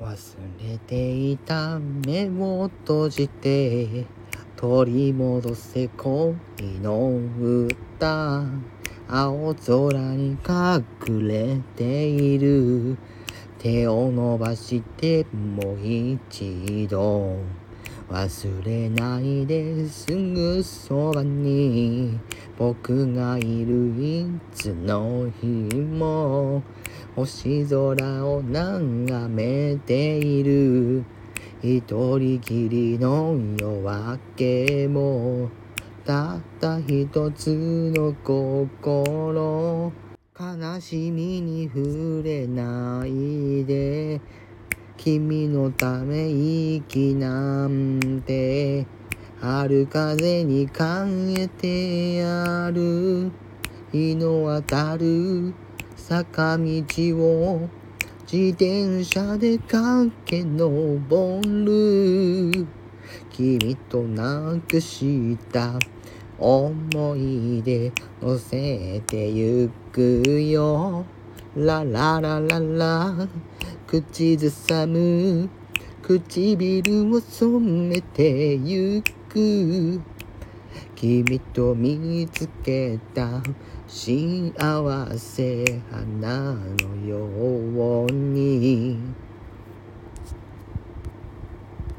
忘れていた目を閉じて取り戻せ恋の歌。青空に隠れている。手を伸ばしてもう一度。忘れないですぐそばに。僕がいるいつの日も。星空を眺めている。一人きりの夜明けもたった一つの心。悲しみに触れないで君のため息なんて春風に変えてやる。日の当たる坂道を自転車で駆け上る。君となくした思い。出乗せてゆくよラララララ口ずさむ唇を染めてゆく君と見つけた幸せ花のよう